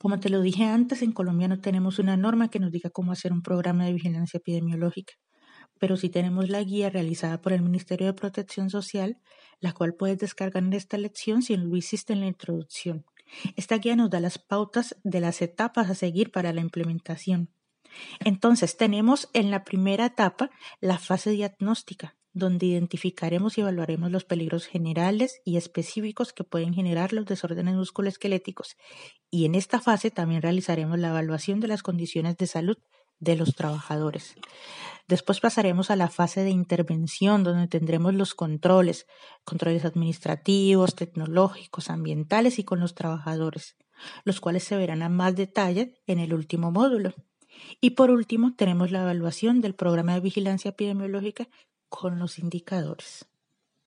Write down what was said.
Como te lo dije antes, en Colombia no tenemos una norma que nos diga cómo hacer un programa de vigilancia epidemiológica, pero sí tenemos la guía realizada por el Ministerio de Protección Social, la cual puedes descargar en esta lección si lo hiciste en la introducción. Esta guía nos da las pautas de las etapas a seguir para la implementación. Entonces, tenemos en la primera etapa la fase diagnóstica, donde identificaremos y evaluaremos los peligros generales y específicos que pueden generar los desórdenes musculoesqueléticos y en esta fase también realizaremos la evaluación de las condiciones de salud de los trabajadores. Después pasaremos a la fase de intervención, donde tendremos los controles, controles administrativos, tecnológicos, ambientales y con los trabajadores, los cuales se verán a más detalle en el último módulo. Y por último, tenemos la evaluación del programa de vigilancia epidemiológica con los indicadores.